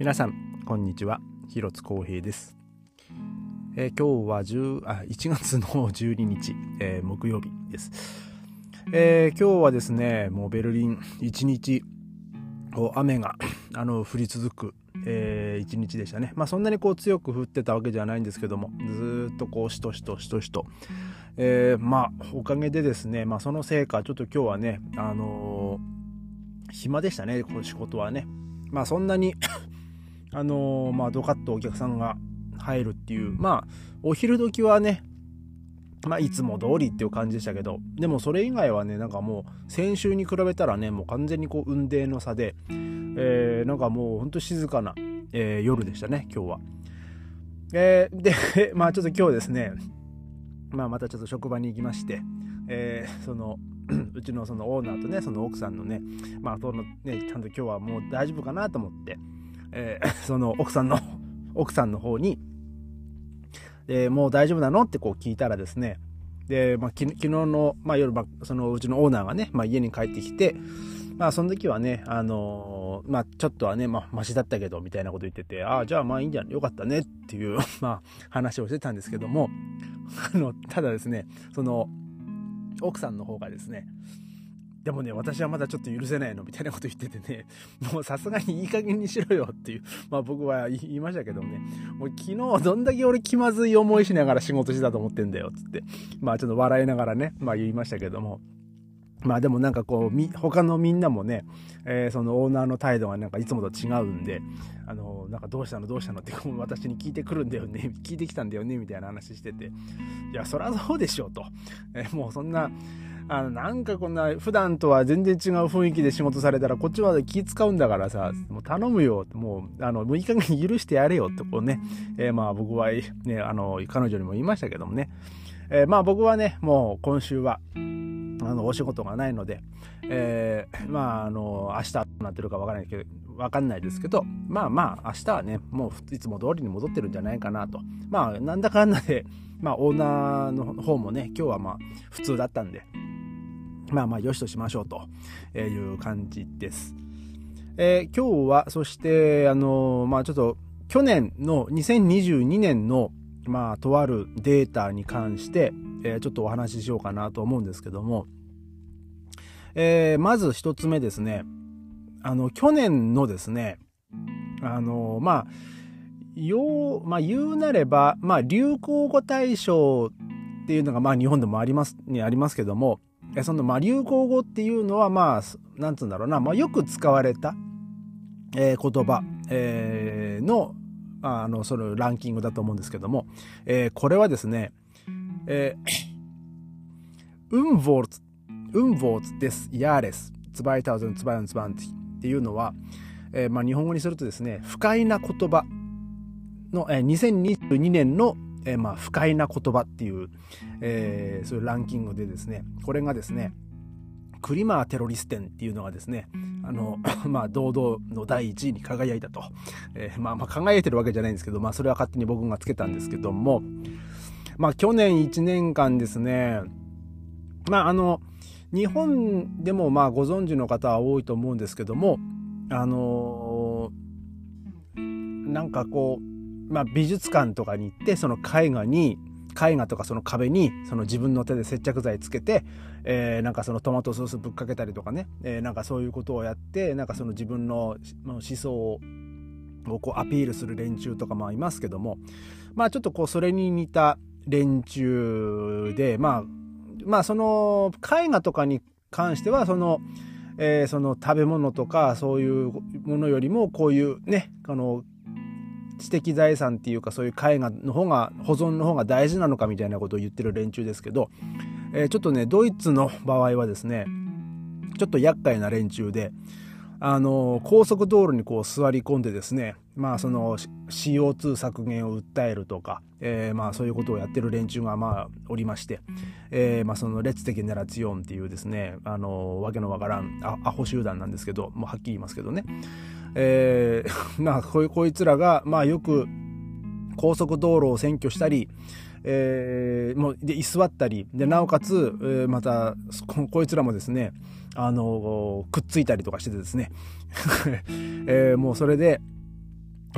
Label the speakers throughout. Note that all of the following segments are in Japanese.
Speaker 1: 皆さんこんにちは。広津光平です、えー、今日は10あ1月の 12日、えー、木曜日です、えー、今日はですねもうベルリン1日雨が あの降り続く、えー、一日でしたね。まあそんなにこう強く降ってたわけじゃないんですけどもずっとこうしとしとしとしと、えー、まあおかげでですねまあそのせいかちょっと今日はねあのー、暇でしたねこの仕事はね。まあそんなにあのー、まあ、ドカッとお客さんが入るっていう、まあ、お昼時はね、まあ、いつも通りっていう感じでしたけど、でもそれ以外はね、なんかもう、先週に比べたらね、もう完全にこう、運転の差で、えー、なんかもう、ほんと静かな、えー、夜でしたね、今日は。えー、で、まあ、ちょっと今日ですね、まあ、またちょっと職場に行きまして、えー、その、うちのそのオーナーとね、その奥さんのね、まあ、そのね、ちゃんと今日はもう大丈夫かなと思って、えー、その奥さんの奥さんの方に、えー、もう大丈夫なのってこう聞いたらですね、で、まあ、昨日の、まあ、夜、まあ、そのうちのオーナーがね、まあ、家に帰ってきて、まあ、その時はね、あのー、まあ、ちょっとはね、まあ、マシだったけど、みたいなこと言ってて、ああ、じゃあ、まあ、いいんじゃないよかったねっていう まあ、話をしてたんですけども、あの、ただですね、その、奥さんの方がですね、でもね、私はまだちょっと許せないのみたいなこと言っててね、もうさすがにいい加減にしろよっていう、まあ僕は言いましたけどね、もう昨日どんだけ俺気まずい思いしながら仕事してたと思ってんだよ、つって、まあちょっと笑いながらね、まあ言いましたけども、まあでもなんかこう、み、他のみんなもね、えー、そのオーナーの態度がなんかいつもと違うんで、あの、なんかどうしたのどうしたのって 私に聞いてくるんだよね、聞いてきたんだよね、みたいな話してて、いや、そらそうでしょうと。えー、もうそんな、あの、なんかこんな、普段とは全然違う雰囲気で仕事されたら、こっちまで気使うんだからさ、もう頼むよ、もう、あの、もういい加減許してやれよって、こうね、えー、まあ僕は、ね、あの、彼女にも言いましたけどもね、えー、まあ僕はね、もう今週は、あの、お仕事がないので、えー、まあ、あの、明日どうなってるかわからないけど、わかんないですけど、まあまあ、明日はね、もういつも通りに戻ってるんじゃないかなと。まあ、なんだかんだで、まあ、オーナーの方もね、今日はまあ、普通だったんで、まあまあ、よしとしましょうという感じです。えー、今日は、そして、あのー、まあちょっと、去年の2022年の、まあ、とあるデータに関して、えー、ちょっとお話ししようかなと思うんですけども、えー、まず一つ目ですね、あの、去年のですね、あの、まあ、よう、まあ、言うなれば、まあ、流行語大賞っていうのが、まあ、日本でもあります、にありますけども、その、まあ、流行語っていうのは、まあ、なんつうんだろうな、まあ、よく使われた、えー、言葉、えー、の、あの、そのランキングだと思うんですけども、えー、これはですね、えー、ウンボルツ、ウンボルツです、ヤーレス、ツバイタウゼン、ツバインツバンティっていうのは、えー、まあ、日本語にするとですね、不快な言葉の、えー、2022年のえー、まあ、不快な言葉っていう、えー、そういうランキングでですね、これがですね、クリマーテロリステンっていうのがですね、あの、まあ、堂々の第1位に輝いたと。えー、まあ、まあ、輝いてるわけじゃないんですけど、まあ、それは勝手に僕がつけたんですけども、まあ、去年1年間ですね、まあ、あの、日本でもまあご存知の方は多いと思うんですけども、あのー、なんかこう、まあ、美術館とかに行ってその絵画に絵画とかその壁にその自分の手で接着剤つけて、えー、なんかそのトマトソースぶっかけたりとかね、えー、なんかそういうことをやってなんかその自分の思想をこうアピールする連中とかもいますけども。まあちょっとこうそれに似た連中でまあまあその絵画とかに関してはその、えー、その食べ物とかそういうものよりもこういうねあの知的財産っていうかそういう絵画の方が保存の方が大事なのかみたいなことを言ってる連中ですけど、えー、ちょっとねドイツの場合はですねちょっと厄介な連中であの高速道路にこう座り込んでですねまあその CO2 削減を訴えるとか、えー、まあそういうことをやってる連中がまあおりまして、えー、まあその列的ネラツヨンっていうですねあのわけのわからんアホ集団なんですけどもうはっきり言いますけどね。えー、まあここいつらが、まあ、よく高速道路を占拠したり、えー、もうで居座ったりでなおかつ、えー、またこいつらもですねあのくっついたりとかしててですね、えー、もうそれで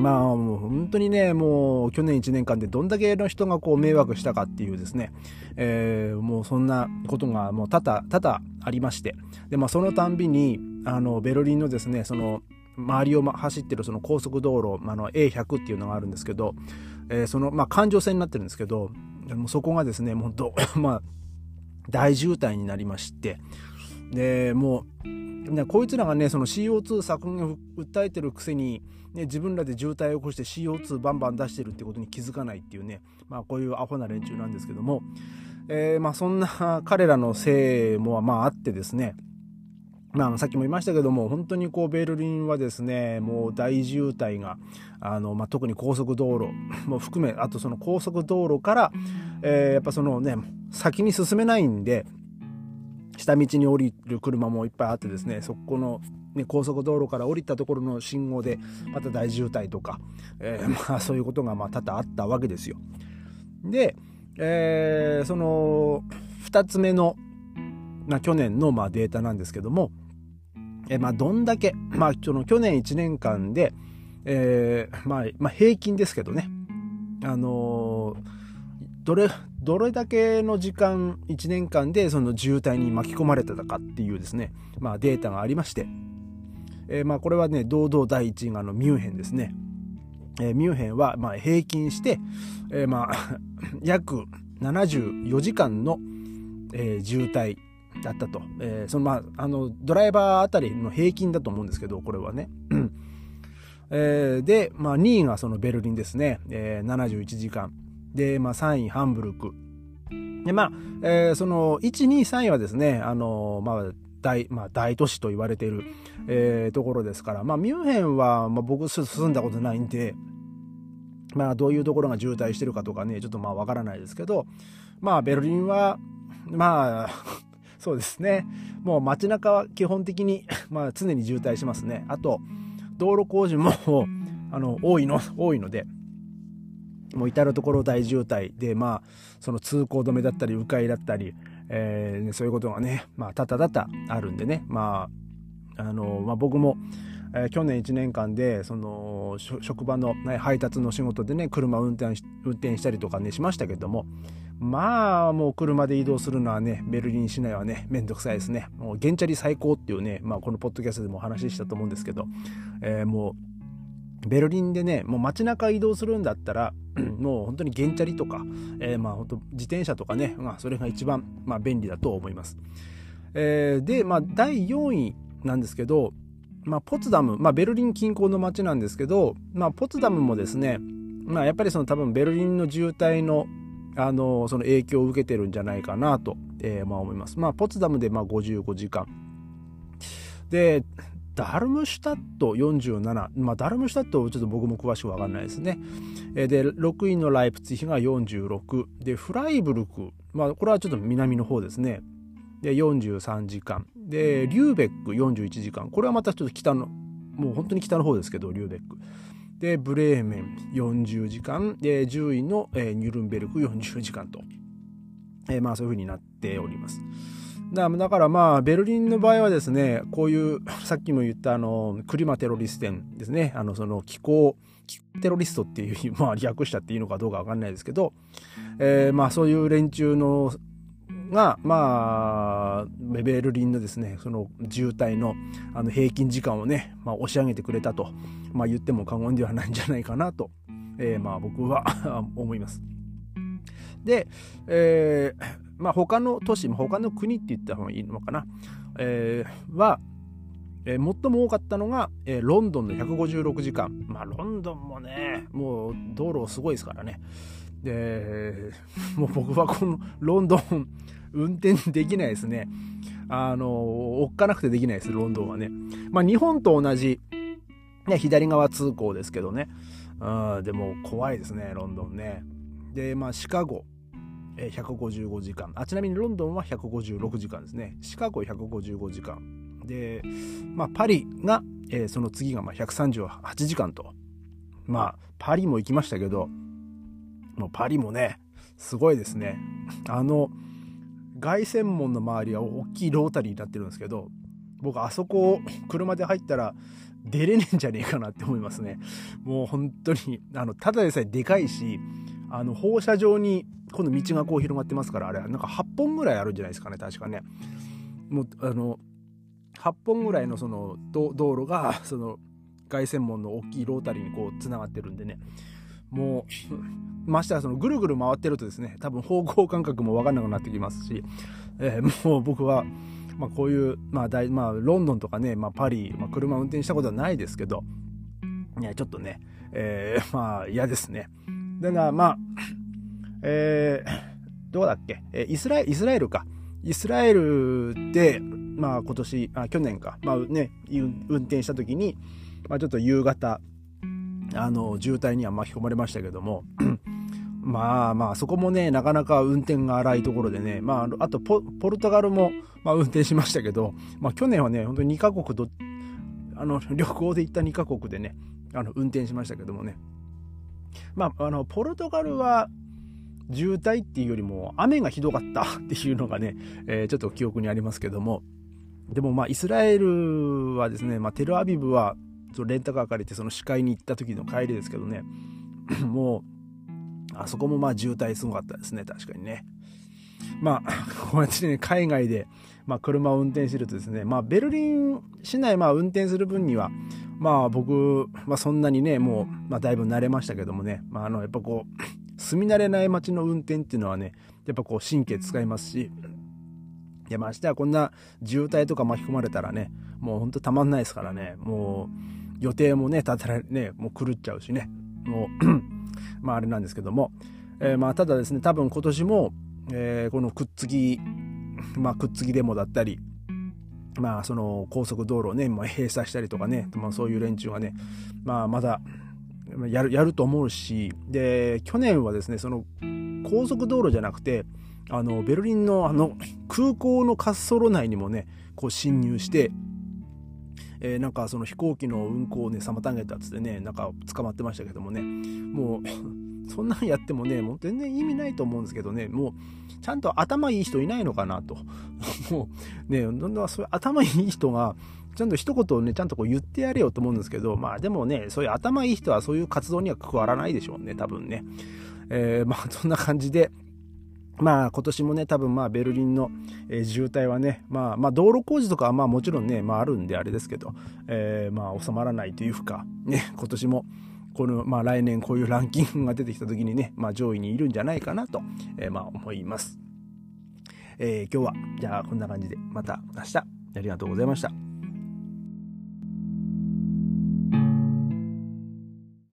Speaker 1: まあもう本当にね、もう去年1年間でどんだけの人がこう迷惑したかっていうですね、えー、もうそんなことがもう多々、多々ありまして、で、まあそのたんびに、あの、ベルリンのですね、その、周りを走ってるその高速道路、あの A100 っていうのがあるんですけど、えー、その、まあ環状線になってるんですけど、もそこがですね、もう本当、まあ、大渋滞になりまして、で、もう、こいつらがね、その CO2 削減を訴えてるくせに、ね、自分らで渋滞を起こして CO2 バンバン出してるってことに気づかないっていうね、まあこういうアホな連中なんですけども、えー、まあそんな彼らのせいもまああってですね、まあ、さっきも言いましたけども、本当にこう、ベルリンはですね、もう大渋滞が、あの、まあ、特に高速道路 も含め、あとその高速道路から、えー、やっぱそのね、先に進めないんで、下道に降りる車もいっぱいあってですね、そこの、ね、高速道路から降りたところの信号で、また大渋滞とか、えー、まあそういうことがまあ多々あったわけですよ。で、えー、その、二つ目の、まあ、去年のまあデータなんですけども、え、まあどんだけ、まあその去年1年間で、えー、まあ、まあ平均ですけどね、あのーどれ、どれだけの時間、1年間でその渋滞に巻き込まれてたかっていうですね、まあデータがありまして、えー、まあこれはね、堂々第1位があのミュンヘンですね。えー、ミュンヘンはまあ平均して、えー、まあ 約74時間の、えー、渋滞だったと。えー、そのまあ、あの、ドライバーあたりの平均だと思うんですけど、これはね。えー、で、まあ2位がそのベルリンですね。えー、71時間。で、まあ、3位ハンブルク。で、まあ、えー、その、1、2、3位はですね、あの、まあ、大、まあ、大都市と言われている、えー、ところですから、まあ、ミュンヘンは、まあ、僕進んだことないんで、まあ、どういうところが渋滞してるかとかね、ちょっとまあ、わからないですけど、まあ、ベルリンは、まあ、そうですね。もう街中は基本的に、まあ、常に渋滞しますね。あと、道路工事も、あの、多いの、多いので、もう至る所大渋滞で、まあ、その通行止めだったり、迂回だったり、えー、そういうことがね、まあ、たたたたあるんでね、まあ、あの、まあ、僕も、えー、去年1年間で、その、職場の、ね、配達の仕事でね、車運転、運転したりとかね、しましたけども、まあ、もう車で移動するのはね、ベルリン市内はね、めんどくさいですね。もう、原チャリ最高っていうね、まあ、このポッドキャストでもお話ししたと思うんですけど、えー、もう、ベルリンでね、もう街中移動するんだったら、もう本当に原チャリとか、えー、まあ本当自転車とかね、まあ、それが一番、まあ、便利だと思います。えー、で、まあ第4位なんですけど、まあポツダム、まあベルリン近郊の街なんですけど、まあポツダムもですね、まあやっぱりその多分ベルリンの渋滞のあのその影響を受けてるんじゃないかなと、えー、まあ思います。まあポツダムでまあ55時間。で、ダルムシュタット47。まあ、ダルムシュタットちょっと僕も詳しくわかんないですね。で、6位のライプツィヒが46。で、フライブルク。まあ、これはちょっと南の方ですね。で、43時間。で、リューベック41時間。これはまたちょっと北の、もう本当に北の方ですけど、リューベック。で、ブレーメン40時間。で、10位の、えー、ニュルンベルク40時間と。えー、まあそういう風になっております。だだからまあ、ベルリンの場合はですね、こういう、さっきも言ったあの、クリマテロリステンですね、あの、その気候、テロリストっていう、まあ、略したっていいのかどうかわかんないですけど、えー、まあ、そういう連中の、が、まあ、ベルリンのですね、その渋滞のあの平均時間をね、まあ、押し上げてくれたと、まあ、言っても過言ではないんじゃないかなと、えー、まあ僕は 思います。で、えー、まあ、他の都市、他の国って言った方がいいのかな、えー、は、えー、最も多かったのが、えー、ロンドンの156時間。まあ、ロンドンもね、もう道路すごいですからね。で、もう僕はこのロンドン運転できないですね。あの、おっかなくてできないです、ロンドンはね。まあ、日本と同じ、ね、左側通行ですけどね。うん、でも怖いですね、ロンドンね。で、まあ、シカゴ。155時間あちなみにロンドンは156時間ですねシカゴ155時間で、まあ、パリが、えー、その次がまあ138時間とまあパリも行きましたけどもうパリもねすごいですねあの凱旋門の周りは大きいロータリーになってるんですけど僕あそこ車で入ったら出れねえんじゃねえかなって思いますね。もう本当に、あの、ただでさえでかいし、あの、放射状に、この道がこう広がってますから、あれ、なんか8本ぐらいあるんじゃないですかね、確かね。もう、あの、8本ぐらいのその道路が、その、凱旋門の大きいロータリーにこう、繋がってるんでね。もう、ましてはそのぐるぐる回ってるとですね、多分方向感覚もわかんなくなってきますし、えー、もう僕は、まあ、こういう、まあ大まあ、ロンドンとかね、まあ、パリ、まあ、車運転したことはないですけど、いや、ちょっとね、えー、まあ、嫌ですね。だから、まあ、えー、どうだっけ、えイスラエル、イスラエルか。イスラエルで、まあ今年、あ去年か、まあね、運転した時に、まあちょっと夕方、あの、渋滞には巻き込まれましたけども、まあまあ、そこもね、なかなか運転が荒いところでね、まあ、あとポ、ルトガルも、まあ、運転しましたけど、まあ、去年はね、本当に2カ国ど、あの、旅行で行った2カ国でね、あの、運転しましたけどもね。まあ、あの、ポルトガルは、渋滞っていうよりも、雨がひどかった っていうのがね、えー、ちょっと記憶にありますけども、でもまあ、イスラエルはですね、まあ、テルアビブは、レンタカー借りてその視界に行った時の帰りですけどね、もう、あそこもまあ渋滞すごかったですね、確かにね。まあ、こうやってね、海外で、まあ、車を運転してるとですね、まあ、ベルリン市内、まあ、運転する分には、まあ、僕、まあ、そんなにね、もう、まあ、だいぶ慣れましたけどもね、まあ、あの、やっぱこう、住み慣れない街の運転っていうのはね、やっぱこう、神経使いますし、いや、ましてはこんな渋滞とか巻き込まれたらね、もうほんとたまんないですからね、もう、予定もね、立てられ、ね、もう狂っちゃうしね、もう まああれなんですけども、えー、まあただですね多分今年も、えー、このくっつきまあくっつきデモだったりまあその高速道路をね、まあ、閉鎖したりとかね、まあ、そういう連中がねまあまだやるやると思うしで去年はですねその高速道路じゃなくてあのベルリンのあの空港の滑走路内にもねこう侵入してえー、なんかその飛行機の運行をね妨げたっつってねなんか捕まってましたけどもね。もう そんなんやってもねもう全然意味ないと思うんですけどね。もうちゃんと頭いい人いないのかなと。もうねどんどんそういう頭いい人がちゃんと一言をね、ちゃんとこう言ってやれよと思うんですけど、まあでもね、そういう頭いい人はそういう活動には加わらないでしょうね、多分ね。えー、まあそんな感じで、まあ今年もね、多分まあベルリンの、えー、渋滞はね、まあまあ道路工事とかはまあもちろんね、まああるんであれですけど、えー、まあ収まらないというか、ね、今年もこのまあ来年こういうランキングが出てきた時にね、まあ上位にいるんじゃないかなと、えー、まあ思います。えー、今日はじゃあこんな感じでまた明日ありがとうございました。